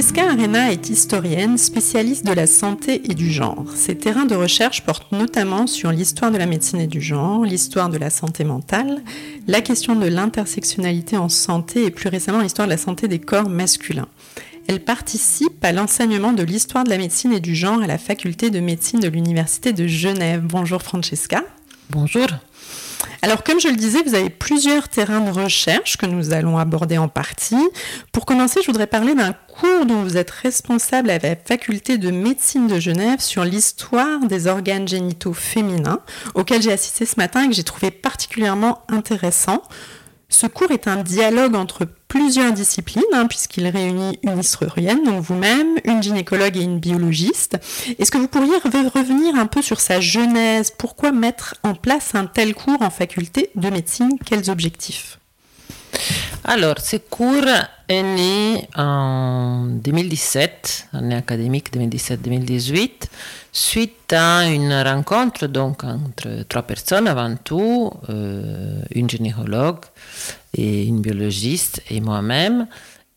Francesca Arena est historienne, spécialiste de la santé et du genre. Ses terrains de recherche portent notamment sur l'histoire de la médecine et du genre, l'histoire de la santé mentale, la question de l'intersectionnalité en santé et plus récemment l'histoire de la santé des corps masculins. Elle participe à l'enseignement de l'histoire de la médecine et du genre à la faculté de médecine de l'Université de Genève. Bonjour Francesca. Bonjour. Alors, comme je le disais, vous avez plusieurs terrains de recherche que nous allons aborder en partie. Pour commencer, je voudrais parler d'un cours dont vous êtes responsable à la faculté de médecine de Genève sur l'histoire des organes génitaux féminins, auquel j'ai assisté ce matin et que j'ai trouvé particulièrement intéressant. Ce cours est un dialogue entre plusieurs disciplines, hein, puisqu'il réunit une historienne, donc vous-même, une gynécologue et une biologiste. Est-ce que vous pourriez revenir un peu sur sa genèse? Pourquoi mettre en place un tel cours en faculté de médecine? Quels objectifs? Alors, ce cours est né en 2017, année académique 2017-2018, suite à une rencontre donc entre trois personnes avant tout, euh, une gynécologue et une biologiste et moi-même.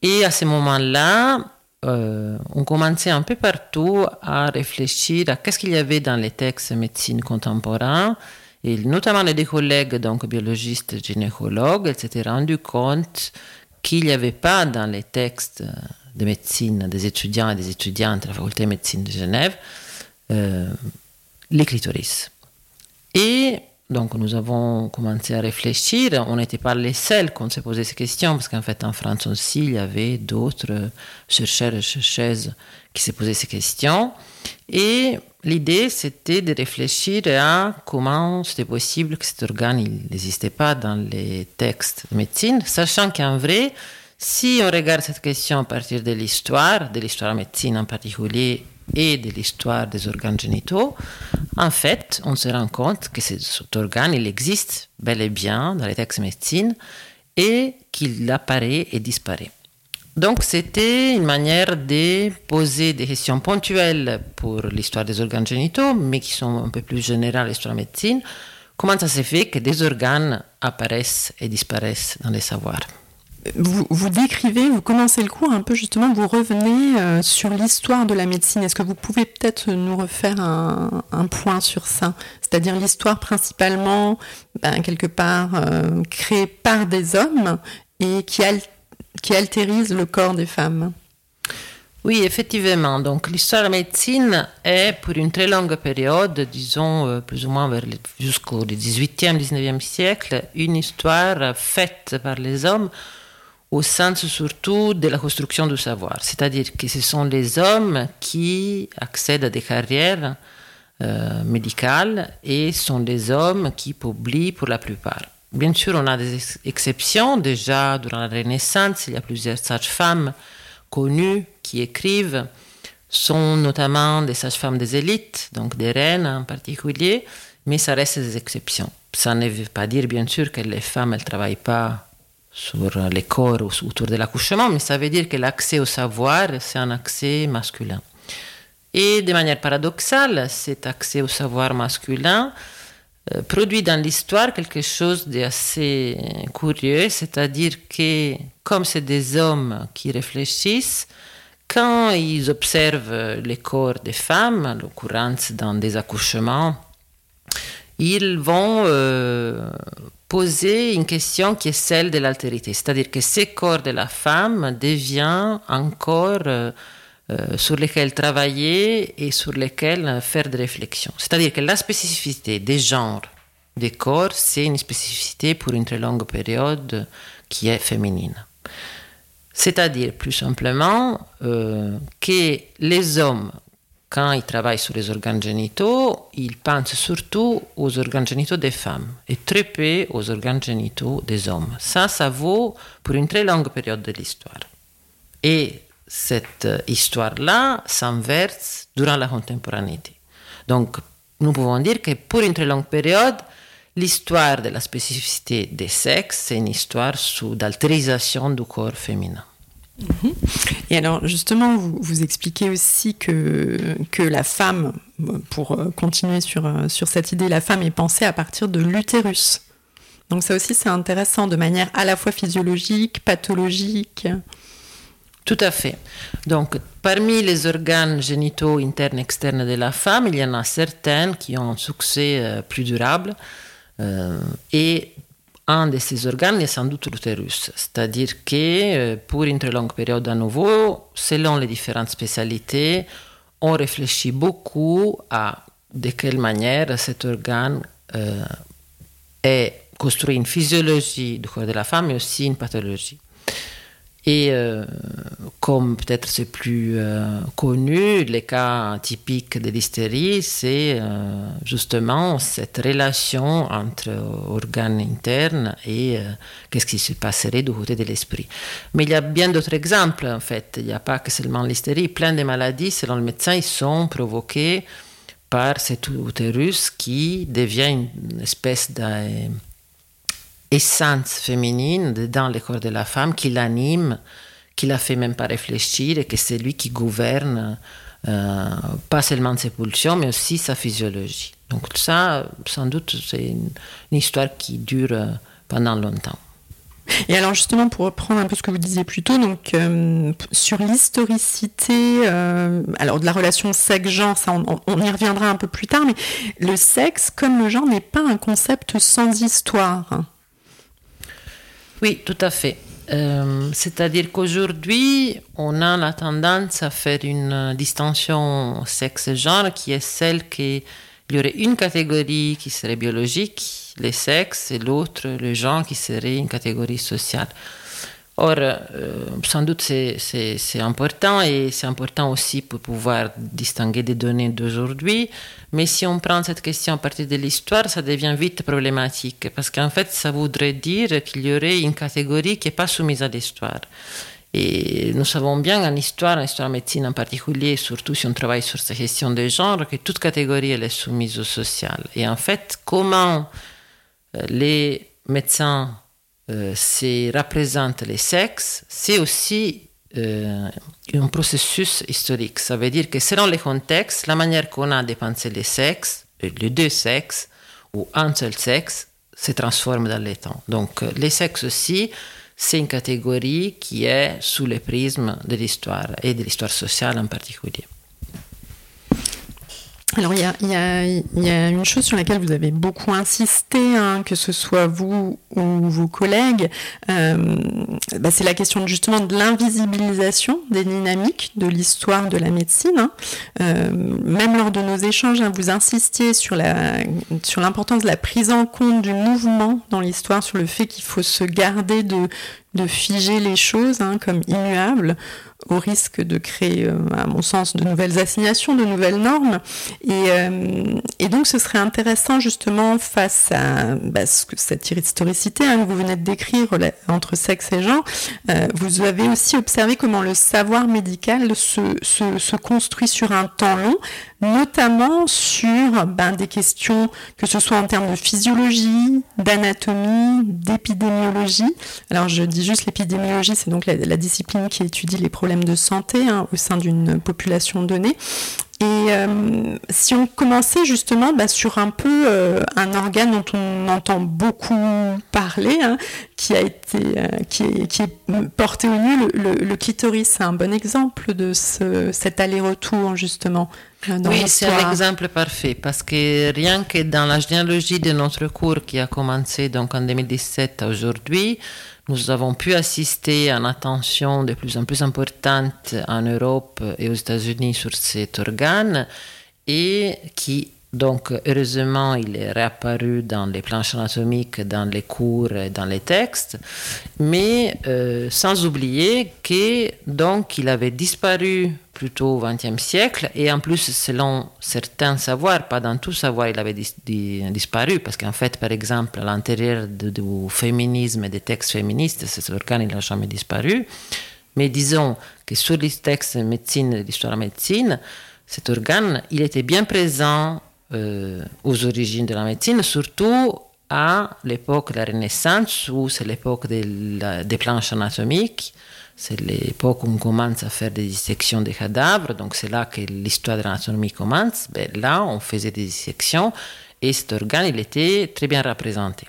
Et à ce moment-là, euh, on commençait un peu partout à réfléchir à qu'est-ce qu'il y avait dans les textes de médecine contemporains et notamment les deux collègues, donc biologistes, gynécologues, elles s'étaient rendu compte qu'il n'y avait pas dans les textes de médecine des étudiants et des étudiantes de la faculté de médecine de Genève euh, les clitoris. Et donc nous avons commencé à réfléchir. On n'était pas les seuls qu'on s'est posé ces questions, parce qu'en fait en France aussi, il y avait d'autres chercheurs et chercheuses qui s'est posé ces questions. Et l'idée, c'était de réfléchir à comment c'était possible que cet organe n'existait pas dans les textes de médecine, sachant qu'en vrai, si on regarde cette question à partir de l'histoire, de l'histoire de médecine en particulier, et de l'histoire des organes génitaux, en fait, on se rend compte que cet organe, il existe bel et bien dans les textes de médecine et qu'il apparaît et disparaît. Donc c'était une manière de poser des questions ponctuelles pour l'histoire des organes génitaux, mais qui sont un peu plus générales l'histoire de la médecine. Comment ça se fait que des organes apparaissent et disparaissent dans les savoirs? Vous, décrivez, vous commencez le cours un peu justement, vous revenez euh, sur l'histoire de la médecine. Est-ce que vous pouvez peut-être nous refaire un, un point sur ça? C'est-à-dire l'histoire principalement, ben, quelque part, euh, créée par des hommes et qui, al qui altérise le corps des femmes? Oui, effectivement. Donc, l'histoire de la médecine est, pour une très longue période, disons euh, plus ou moins jusqu'au 18e, 19e siècle, une histoire faite par les hommes au sens surtout de la construction du savoir. C'est-à-dire que ce sont les hommes qui accèdent à des carrières euh, médicales et sont des hommes qui publient pour la plupart. Bien sûr, on a des exceptions. Déjà, durant la Renaissance, il y a plusieurs sages-femmes connues qui écrivent, sont notamment des sages-femmes des élites, donc des reines en particulier, mais ça reste des exceptions. Ça ne veut pas dire, bien sûr, que les femmes ne travaillent pas sur les corps autour de l'accouchement, mais ça veut dire que l'accès au savoir, c'est un accès masculin. Et de manière paradoxale, cet accès au savoir masculin euh, produit dans l'histoire quelque chose d'assez curieux, c'est-à-dire que comme c'est des hommes qui réfléchissent, quand ils observent les corps des femmes, l'occurrence dans des accouchements, ils vont euh, poser une question qui est celle de l'altérité, c'est-à-dire que ces corps de la femme deviennent un corps euh, euh, sur lesquels travailler et sur lesquels faire des réflexions. C'est-à-dire que la spécificité des genres des corps, c'est une spécificité pour une très longue période qui est féminine. C'est-à-dire, plus simplement, euh, que les hommes quand ils travaillent sur les organes génitaux, ils pensent surtout aux organes génitaux des femmes et très peu aux organes génitaux des hommes. Ça, ça vaut pour une très longue période de l'histoire. Et cette histoire-là s'inverse durant la contemporanéité. Donc, nous pouvons dire que pour une très longue période, l'histoire de la spécificité des sexes, c'est une histoire d'altérisation du corps féminin. Et alors justement, vous, vous, expliquez aussi que, que la femme, pour euh, continuer sur, euh, sur cette idée, la femme est pensée à partir de l'utérus. Donc ça aussi c'est intéressant de manière à la fois physiologique, pathologique. Tout à fait. Donc parmi les organes génitaux internes et externes de la femme, il y en a certains qui ont un succès euh, plus durable. et un de ces organes est sans doute l'utérus, c'est-à-dire que euh, pour une très longue période à nouveau, selon les différentes spécialités, on réfléchit beaucoup à de quelle manière cet organe euh, est construit une physiologie du corps de la femme, mais aussi une pathologie. Et euh, comme peut-être c'est plus euh, connu, les cas typiques de l'hystérie, c'est euh, justement cette relation entre organes internes et qu'est-ce qui se passerait du côté de l'esprit. Mais il y a bien d'autres exemples, en fait. Il n'y a pas que seulement l'hystérie. Plein de maladies, selon le médecin, ils sont provoquées par cet utérus qui devient une espèce de essence féminine dans le corps de la femme qui l'anime, qui la fait même pas réfléchir et que c'est lui qui gouverne euh, pas seulement ses pulsions, mais aussi sa physiologie. Donc ça, sans doute, c'est une, histoire qui dure euh, pendant longtemps. Et alors justement, pour reprendre un peu ce que vous disiez plus tôt, donc euh, sur l'historicité, de la relation sexe-genre, on, y reviendra un peu plus tard, mais le sexe comme le genre n'est pas un concept sans histoire. Oui, tout à fait. Euh, c'est-à-dire qu'aujourd'hui, on a la tendance à faire une distinction sexe-genre qui est celle qu'il y aurait une catégorie qui serait biologique, les sexes, et l'autre, le genre, qui serait une catégorie sociale. Or, euh, sans doute c'est important et c'est important aussi pour pouvoir distinguer des données d'aujourd'hui. Mais si on prend cette question à partir de l'histoire, ça devient vite problématique parce qu'en fait, ça voudrait dire qu'il y aurait une catégorie qui n'est pas soumise à l'histoire. Et nous savons bien en histoire, en histoire médecine en particulier, surtout si on travaille sur ces questions de genre, que toute catégorie elle est soumise au social. Et en fait, comment euh, les médecins euh, c'est représente les sexes, c'est aussi euh, un processus historique. Ça veut dire que selon les contextes, la manière qu'on a de penser les sexes, euh, les deux sexes ou un seul sexe, se transforme dans le temps. Donc les sexes aussi, c'est une catégorie qui est sous le prisme de l'histoire et de l'histoire sociale en particulier. Alors il y, a, une chose sur laquelle vous avez beaucoup insisté, hein, que ce soit vous ou vos collègues, euh, bah, c'est la question justement de l'invisibilisation des dynamiques de l'histoire de la médecine. Hein. Euh, même lors de nos échanges, hein, vous insistiez sur l'importance de la prise en compte du mouvement dans l'histoire, sur le fait qu'il faut se garder de, de figer les choses comme immuables au risque de créer, euh, à mon sens, de nouvelles assignations, de nouvelles normes. Et, euh, donc, ce serait intéressant, justement, face à bah, cette historicité hein, que vous venez de décrire entre sexe et genre, euh, vous avez aussi observé comment le savoir médical se, se, se construit sur un temps long, notamment sur ben, des questions, que ce soit en termes de physiologie, d'anatomie, d'épidémiologie. Alors je dis juste l'épidémiologie, c'est donc la, discipline qui étudie les problèmes de santé hein, au sein d'une population donnée. Et Et si on commençait justement bah, sur un peu un organe dont on entend beaucoup parler, hein, qui a été, qui, est, qui, est, porté au nu, le, le, clitoris, c'est un bon exemple de ce, cet aller-retour justement. oui, c'est un exemple parfait parce que rien que dans la généalogie de notre cours qui a commencé donc en 2017 à aujourd'hui, nous avons pu assister à une attention de plus en plus importante en Europe et aux États-Unis sur cet organe et qui donc, heureusement, il est réapparu dans les planches anatomiques, dans les cours et dans les textes, mais euh, sans oublier que donc il avait disparu plutôt au XXe siècle et en plus, selon certains savoirs, pas dans tout savoir, il avait disparu parce qu'en fait, par exemple, à l'intérieur du féminisme et des textes féministes, cet organe il n'a jamais disparu. Mais disons que sur les textes de médecine et d'histoire de la médecine, cet organe, il était bien présent euh, aux origines de la médecine, surtout à l'époque de la Renaissance, où c'est l'époque des planches anatomiques, c'est l'époque où on commence à faire des dissections des cadavres, donc c'est là que l'histoire de l'anatomie commence. Ben, là, on faisait des dissections et cet organe, il était très bien représenté.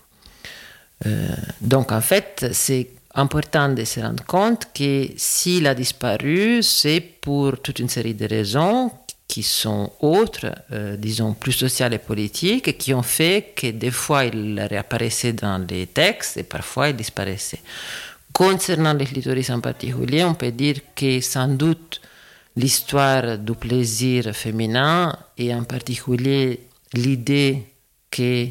Euh, donc en fait, c'est important de se rendre compte que s'il a disparu, c'est pour toute une série de raisons qui sont autres, euh, disons plus sociales et politiques, qui ont fait que des fois il réapparaissait dans les textes et parfois il disparaissait. Concernant les clitoris en particulier, on peut dire que sans doute l'histoire du plaisir féminin et en particulier l'idée que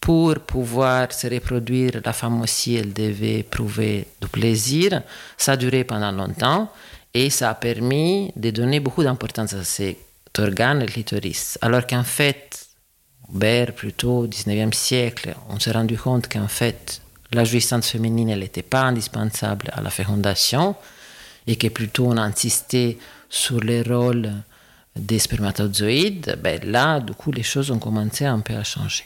pour pouvoir se reproduire, la femme aussi, elle devait prouver du plaisir, ça a duré pendant longtemps. Et ça a permis de donner beaucoup d'importance à cet organe, le clitoris. Alors qu'en fait, vers plutôt au 19e siècle, on s'est rendu compte qu'en fait, la jouissance féminine, elle n'était pas indispensable à la fécondation et que plutôt on insistait sur le rôle des spermatozoïdes, ben là, du coup, les choses ont commencé un peu à changer.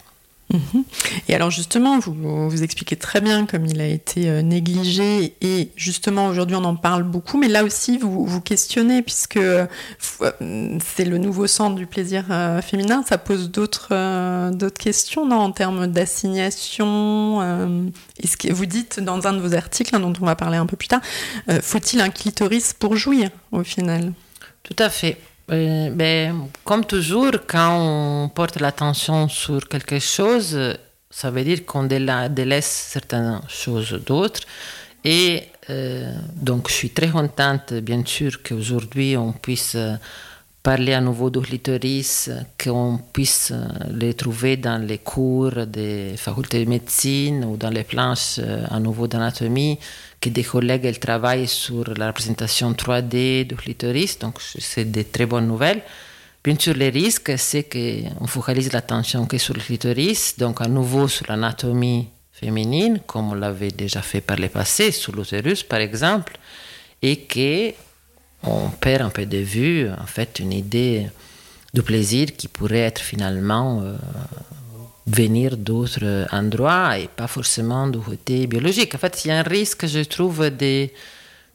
Mhm. Et alors justement, vous, vous expliquez très bien comme il a été euh, négligé et justement aujourd'hui on en parle beaucoup, mais là aussi vous vous questionnez puisque euh, c'est le nouveau centre du plaisir euh, féminin, ça pose d'autres d'autres questions non, en termes d'assignation. Vous dites dans un de vos articles hein, dont on va parler un peu plus tard, faut-il un clitoris pour jouir au final? Tout à fait. Euh, ben, comme toujours, quand on porte l'attention sur quelque chose, ça veut dire qu'on délaisse certaines choses d'autres. Et euh, donc, je suis très contente, bien sûr, qu'aujourd'hui on puisse parler à nouveau de clitoris, qu'on puisse les trouver dans les cours des facultés de médecine ou dans les planches à nouveau d'anatomie que des collègues elles travaillent sur la représentation 3D du clitoris, donc c'est des très bonnes nouvelles. Bien sûr, le risque, c'est qu'on focalise l'attention que sur le clitoris, donc à nouveau sur l'anatomie féminine, comme on l'avait déjà fait par le passé, sur l'utérus par exemple, et qu'on perd un peu de vue en fait une idée du plaisir qui pourrait être finalement euh, venir d'autres endroits et pas forcément du côté biologique. En fait, il y a un risque, je trouve,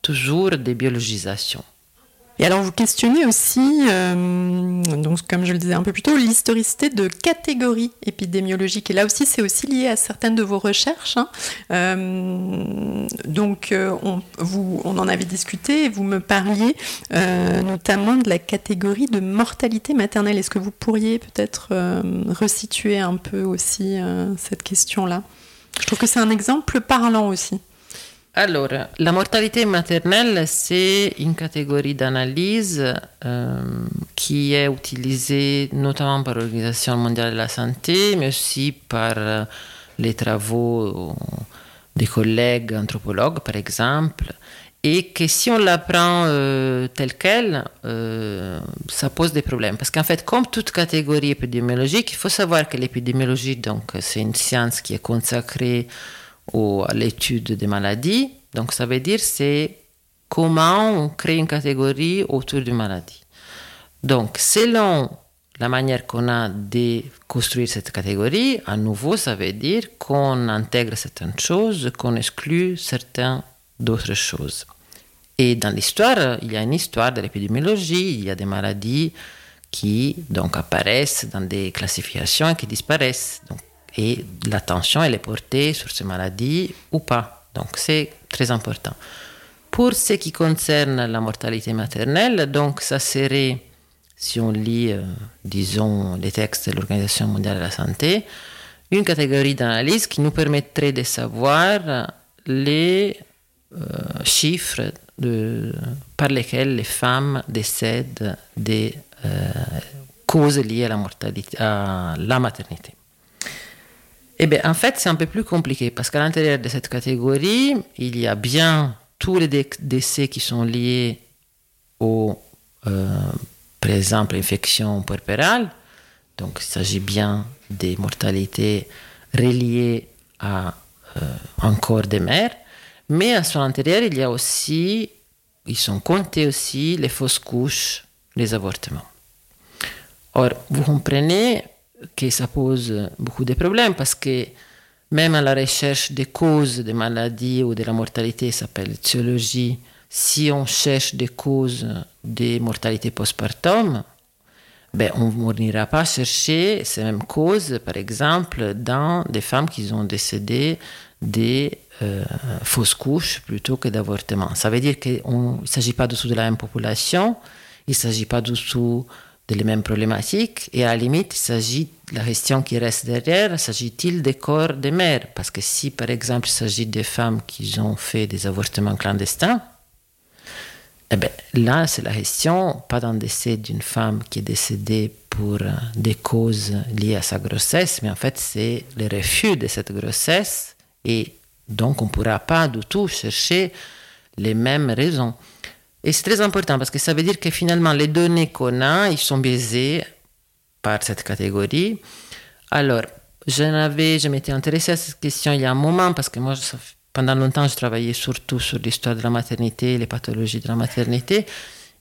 toujours de biologisation. Et alors vous questionnez aussi, euh, donc comme je le disais un peu plus tôt, l'historicité de catégories épidémiologiques. Et là aussi, c'est aussi lié à certaines de vos recherches. Hein. Euh, donc euh, on, vous, on en avait discuté et vous me parliez notamment de la catégorie de mortalité maternelle. Est-ce que vous pourriez peut-être resituer un peu aussi cette question-là? Je trouve que c'est un exemple parlant aussi. Alors, la mortalité maternelle, c'est une catégorie d'analyse euh, qui est utilisée notamment par l'Organisation mondiale de la santé, mais aussi par euh, les travaux des collègues anthropologues, par exemple, et que si on la prend euh, telle qu'elle, ça pose des problèmes. Parce qu'en fait, comme toute catégorie épidémiologique, il faut savoir que l'épidémiologie, donc, c'est une science qui est consacrée à l'étude des maladies. Donc ça veut dire c'est comment on crée une catégorie autour d'une maladie. Donc selon la manière qu'on a de construire cette catégorie, à nouveau, ça veut dire qu'on intègre certaines choses, qu'on exclut certaines d'autres choses. Et dans l'histoire, il y a une histoire de l'épidémiologie, il y a des maladies qui donc apparaissent dans des classifications et qui disparaissent. Et l'attention, elle est portée sur ces maladies ou pas. Donc c'est très important. Pour ce qui concerne la mortalité maternelle, donc ça serait, si on lit, euh, disons, les textes de l'Organisation mondiale de la santé, une catégorie d'analyse qui nous permettrait de savoir les euh, chiffres par lesquels les femmes décèdent des euh, causes liées à la, mortalité, à la maternité. Eh bien, en fait, c'est un peu plus compliqué parce qu'à l'intérieur de cette catégorie, il y a bien tous les décès qui sont liés aux, euh, par exemple, infections puerpérales. Donc, il s'agit bien des mortalités reliées à euh, un corps des mères. Mais à son intérieur, il y a aussi, ils sont comptés aussi les fausses couches, les avortements. Or, vous comprenez que ça pose beaucoup de problèmes parce que même à la recherche des causes des maladies ou de la mortalité, ça s'appelle étiologie, si on cherche des causes de mortalité postpartum, ben, on n'ira pas chercher ces mêmes causes, par exemple, dans des femmes qui ont décédé des euh, fausses couches plutôt que d'avortements. Ça veut dire qu'il ne s'agit pas du tout de la même population, il ne s'agit pas du tout de les mêmes problématiques. Et à la limite, il s'agit, la question qui reste derrière, s'agit-il des corps des mères? Parce que si, par exemple, il s'agit des femmes qui ont fait des avortements clandestins, eh bien, là, c'est la question, pas d'un décès d'une femme qui est décédée pour euh, des causes liées à sa grossesse, mais en fait, c'est le refus de cette grossesse. Et donc, on ne pourra pas du tout chercher les mêmes raisons. Et c'est très important parce que ça veut dire que finalement, les données qu'on a, ils sont biaisées par cette catégorie. Alors, je, m'étais intéressée à cette question il y a un moment parce que moi, pendant longtemps, je travaillais surtout sur l'histoire de la maternité, les pathologies de la maternité.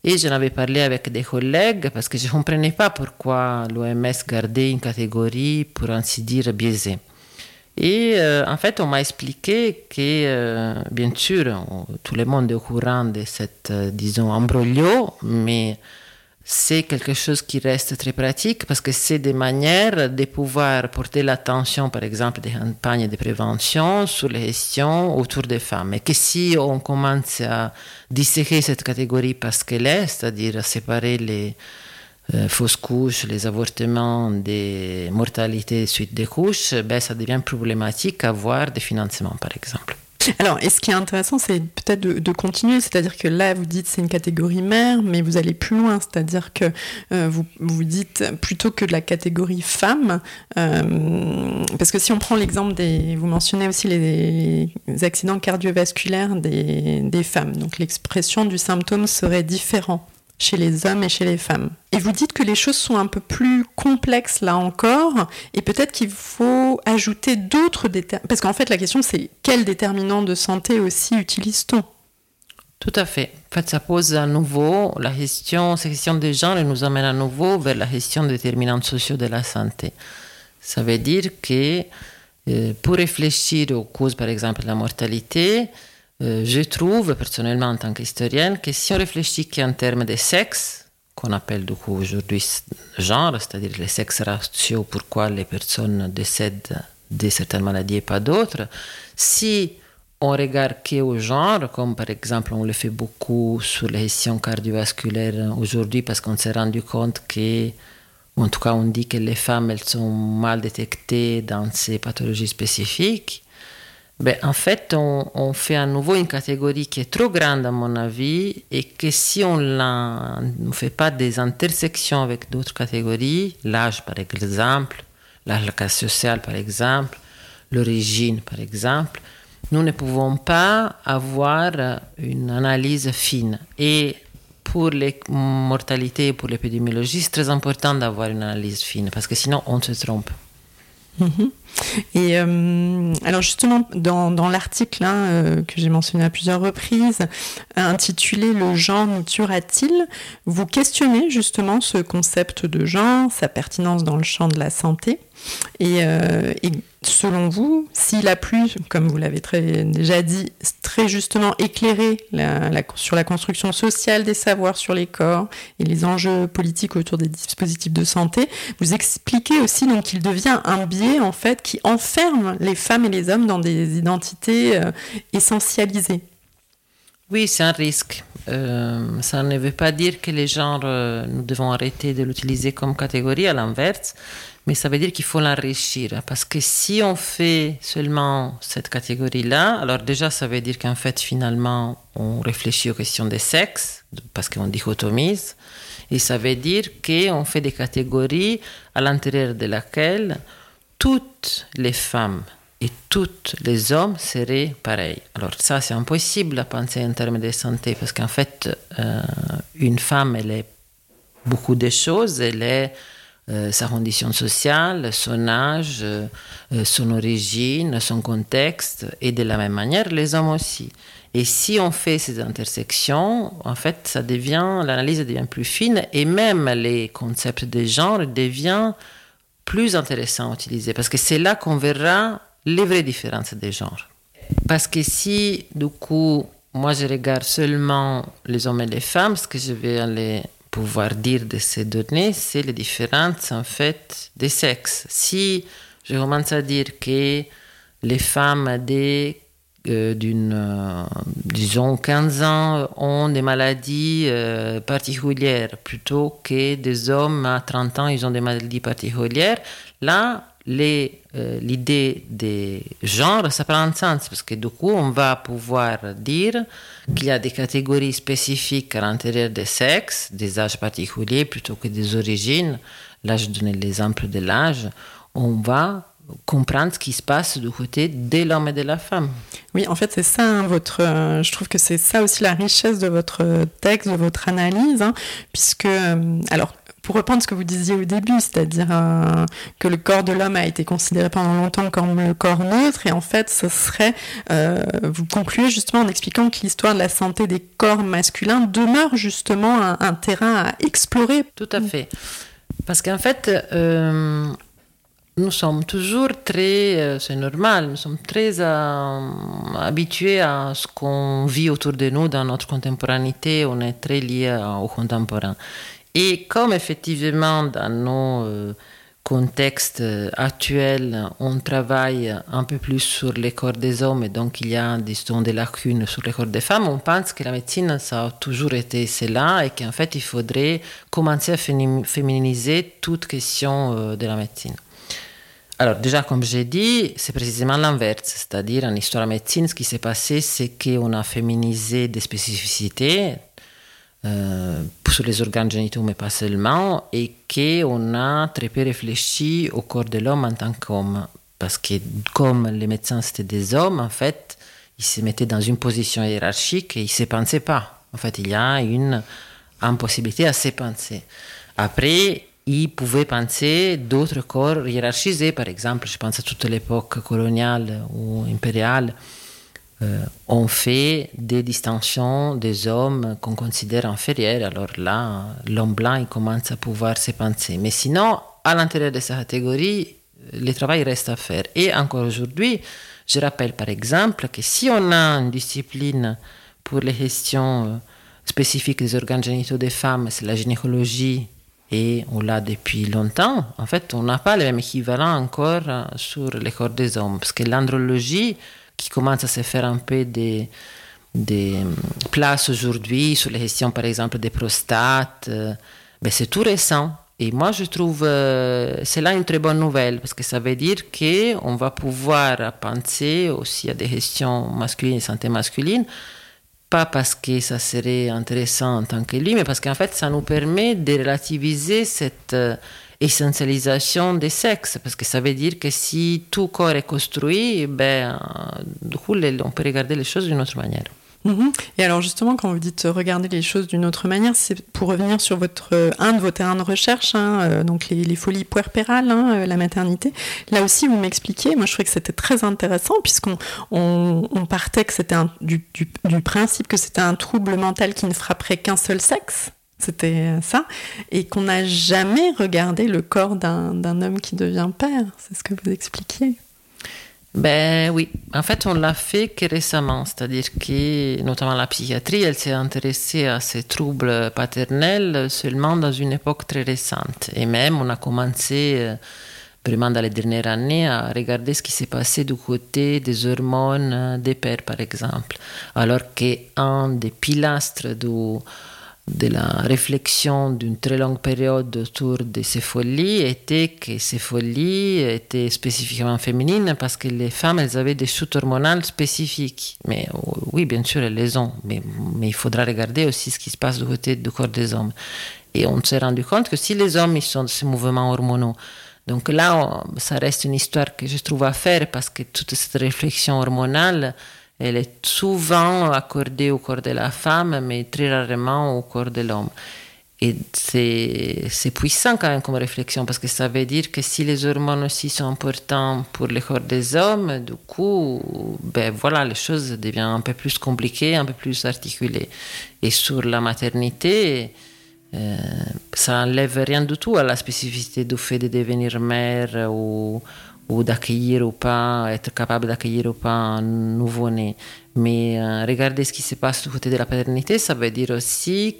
Et j'en avais parlé avec des collègues parce que je ne comprenais pas pourquoi l'OMS gardait une catégorie, pour ainsi dire, biaisée. Et euh, en fait, on m'a expliqué que, euh, bien sûr, tout le monde est au courant de cette, euh, disons, embroglio, mais c'est quelque chose qui reste très pratique parce que c'est des manières de pouvoir porter l'attention, par exemple, des campagnes de prévention sur les questions autour des femmes. Et que si on commence à disséquer cette catégorie parce qu'elle est, c'est-à-dire à séparer les euh, fausses couches, les avortements, des mortalités suite des couches, ben, ça devient problématique avoir des financements, par exemple. Alors, et ce qui est intéressant, c'est peut-être de, continuer, c'est-à-dire que là, vous dites c'est une catégorie mère, mais vous allez plus loin, c'est-à-dire que euh, vous, vous dites plutôt que de la catégorie femme, euh, parce que si on prend l'exemple des, vous mentionnez aussi les, accidents cardiovasculaires des, des femmes, donc l'expression du symptôme serait différent chez les hommes et chez les femmes. Et vous dites que les choses sont un peu plus complexes là encore, et peut-être qu'il faut ajouter d'autres déterminants. Parce qu'en fait, la question, c'est quels déterminants de santé aussi utilise-t-on? Tout à fait. En fait, ça pose à nouveau la question, ces questions de genre nous amène à nouveau vers la question des déterminants sociaux de la santé. Ça veut dire que euh, pour réfléchir aux causes, par exemple, de la mortalité, euh, je trouve personnellement en tant qu'historienne que si on réfléchit qu'en termes de sexe, qu'on appelle du coup aujourd'hui genre, c'est-à-dire les sexes ratios, pourquoi les personnes décèdent de certaines maladies et pas d'autres, si on regarde qu'au genre, comme par exemple on le fait beaucoup sur les questions cardiovasculaires aujourd'hui parce qu'on s'est rendu compte que, en tout cas on dit que les femmes elles sont mal détectées dans ces pathologies spécifiques, ben, en fait, on, fait à nouveau une catégorie qui est trop grande à mon avis et que si on ne fait pas des intersections avec d'autres catégories, l'âge par exemple, la classe sociale par exemple, l'origine par exemple, nous ne pouvons pas avoir une analyse fine. Et pour les mortalités, pour l'épidémiologie, c'est très important d'avoir une analyse fine parce que sinon on se trompe. Mhm. Et euh, alors justement, dans, dans l'article hein, euh, que j'ai mentionné à plusieurs reprises, intitulé Le genre nous tuera-t-il vous questionnez justement ce concept de genre, sa pertinence dans le champ de la santé. Et, euh, selon vous, s'il a plu, comme vous l'avez déjà dit, très justement éclairé sur la construction sociale des savoirs sur les corps et les enjeux politiques autour des dispositifs de santé, vous expliquez aussi qu'il devient un biais en fait qui enferme les femmes et les hommes dans des identités euh, essentialisées. Oui, c'est un risque. Euh, ça ne veut pas dire que les genres, euh, nous devons arrêter de l'utiliser comme catégorie, à l'inverse, mais ça veut dire qu'il faut l'enrichir. Parce que si on fait seulement cette catégorie-là, alors déjà, ça veut dire qu'en fait, finalement, on réfléchit aux questions des sexes, parce qu'on dichotomise, et ça veut dire qu'on fait des catégories à l'intérieur de laquelle toutes les femmes et tous les hommes seraient pareils. Alors ça, c'est impossible à penser en termes de santé, parce qu'en fait, euh, une femme, elle est beaucoup de choses, elle est euh, sa condition sociale, son âge, euh, son origine, son contexte, et de la même manière, les hommes aussi. Et si on fait ces intersections, en fait, ça devient, l'analyse devient plus fine, et même les concepts de genre deviennent plus intéressants à utiliser, parce que c'est là qu'on verra les vraies différences des genres. Parce que si, du coup, moi je regarde seulement les hommes et les femmes, ce que je vais aller pouvoir dire de ces données, c'est les différences en fait des sexes. Si je commence à dire que les femmes des euh, d'une, euh, disons, 15 ans ont des maladies euh, particulières plutôt que des hommes à 30 ans, ils ont des maladies particulières. Là, euh, l'idée des genres, ça prend un sens parce que du coup, on va pouvoir dire qu'il y a des catégories spécifiques à l'intérieur des sexes, des âges particuliers plutôt que des origines. Là, je donnais l'exemple de l'âge. On va comprendre ce qui se passe du côté de l'homme et de la femme. Oui, en fait, c'est ça, hein, votre, euh, je trouve que c'est ça aussi la richesse de votre texte, de votre analyse, hein, puisque, euh, alors, pour reprendre ce que vous disiez au début, c'est-à-dire euh, que le corps de l'homme a été considéré pendant longtemps comme le corps neutre, et en fait, ce serait, euh, vous concluez justement en expliquant que l'histoire de la santé des corps masculins demeure justement un, terrain à explorer. Tout à fait. Parce qu'en fait, euh, nous sommes toujours très, c'est normal, nous sommes très habitués à ce qu'on vit autour de nous dans notre contemporanéité, on est très liés au contemporain. Et comme effectivement dans nos euh, contextes euh, actuels, on travaille un peu plus sur les corps des hommes et donc il y a des lacunes sur les corps des femmes, on pense que la médecine, ça a toujours été cela et qu'en fait, il faudrait commencer à féminiser toute question euh, de la médecine. Alors déjà, comme j'ai dit, c'est précisément l'inverse, c'est-à-dire en histoire de médecine, ce qui s'est passé, c'est qu'on a féminisé des spécificités, euh, sur les organes génitaux, mais pas seulement, et qu'on a très peu réfléchi au corps de l'homme en tant qu'homme. Parce que comme les médecins c'était des hommes, en fait, ils se mettaient dans une position hiérarchique et ils ne se pensaient pas. En fait, il y a une impossibilité à se penser. Après, ils pouvaient penser d'autres corps hiérarchisés, par exemple, je pense à toute l'époque coloniale ou impériale, euh, on fait des distinctions des hommes qu'on considère inférieurs. Alors là, l'homme blanc il commence à pouvoir se penser. Mais sinon, à l'intérieur de cette catégorie, le travail reste à faire. Et encore aujourd'hui, je rappelle par exemple que si on a une discipline pour les questions euh, spécifiques des organes génitaux des femmes, c'est la gynécologie, et on l'a depuis longtemps, en fait, on n'a pas le même équivalent encore euh, sur les corps des hommes, parce que l'andrologie, qui commence à se faire un peu des, des places aujourd'hui sur les questions, par exemple, des prostates. Euh, ben c'est tout récent. Et moi, je trouve euh, c'est une très bonne nouvelle parce que ça veut dire qu'on va pouvoir penser aussi à des questions masculines et santé masculine, pas parce que ça serait intéressant en tant que lui, mais parce qu'en fait, ça nous permet de relativiser cette euh, essentialisation des sexes, parce que ça veut dire que si tout corps est construit, ben, du coup, on peut regarder les choses d'une autre manière. Et alors justement, quand vous dites regarder les choses d'une autre manière, c'est pour revenir sur votre euh, un de vos terrains de recherche, hein, euh, donc les, folies puerpérales, hein, euh, la maternité. Là aussi, vous m'expliquiez. Moi, je trouvais que c'était très intéressant puisqu'on on, partait que c'était du, du, principe que c'était un trouble mental qui ne frapperait qu'un seul sexe. C'était ça. Et qu'on n'a jamais regardé le corps d'un homme qui devient père. C'est ce que vous expliquiez. Ben oui, en fait on l'a fait que récemment, c'est-à-dire que notamment la psychiatrie, elle s'est intéressée à ces troubles paternels seulement dans une époque très récente. Et même on a commencé euh, vraiment dans les dernières années à regarder ce qui s'est passé du côté des hormones euh, des pères par exemple. Alors qu'un des pilastres du de la réflexion d'une très longue période autour de ces folies était que ces folies étaient spécifiquement féminines parce que les femmes, elles avaient des chutes hormonales spécifiques. Mais oui, bien sûr, elles les ont, mais, mais, il faudra regarder aussi ce qui se passe du côté du corps des hommes. Et on s'est rendu compte que si les hommes, ils sont de ces mouvements hormonaux, donc là, ça reste une histoire que je trouve à faire parce que toute cette réflexion hormonale, elle est souvent accordée au corps de la femme, mais très rarement au corps de l'homme. Et c'est puissant quand même comme réflexion, parce que ça veut dire que si les hormones aussi sont importantes pour le corps des hommes, du coup, ben voilà, les choses deviennent un peu plus compliquées, un peu plus articulées. Et sur la maternité, euh, ça n'enlève rien du tout à la spécificité du fait de devenir mère ou, ou d'accueillir ou pas, être capable d'accueillir ou pas un nouveau-né. Mais euh, regarder ce qui se passe du côté de la paternité, ça veut dire aussi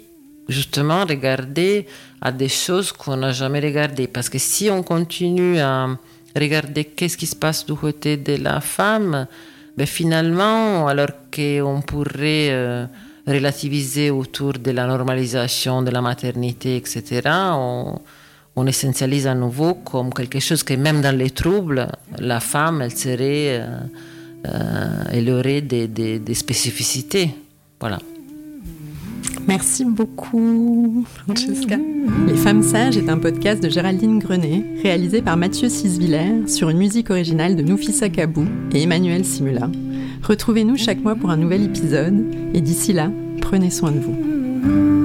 justement regarder à des choses qu'on n'a jamais regardées. Parce que si on continue à regarder qu'est-ce qui se passe du côté de la femme, ben finalement, alors qu'on pourrait euh, relativiser autour de la normalisation de la maternité, etc., on, on essentialise à nouveau comme quelque chose que même dans les troubles, la femme, elle serait, euh, euh, elle aurait des, des, spécificités. Voilà. Merci beaucoup, Francesca. Les Femmes Sages est un podcast de Géraldine Grenet, réalisé par Mathieu Sisviller sur une musique originale de Noufissa Kabou et Emmanuel Simula. Retrouvez-nous chaque mois pour un nouvel épisode et d'ici là, prenez soin de vous.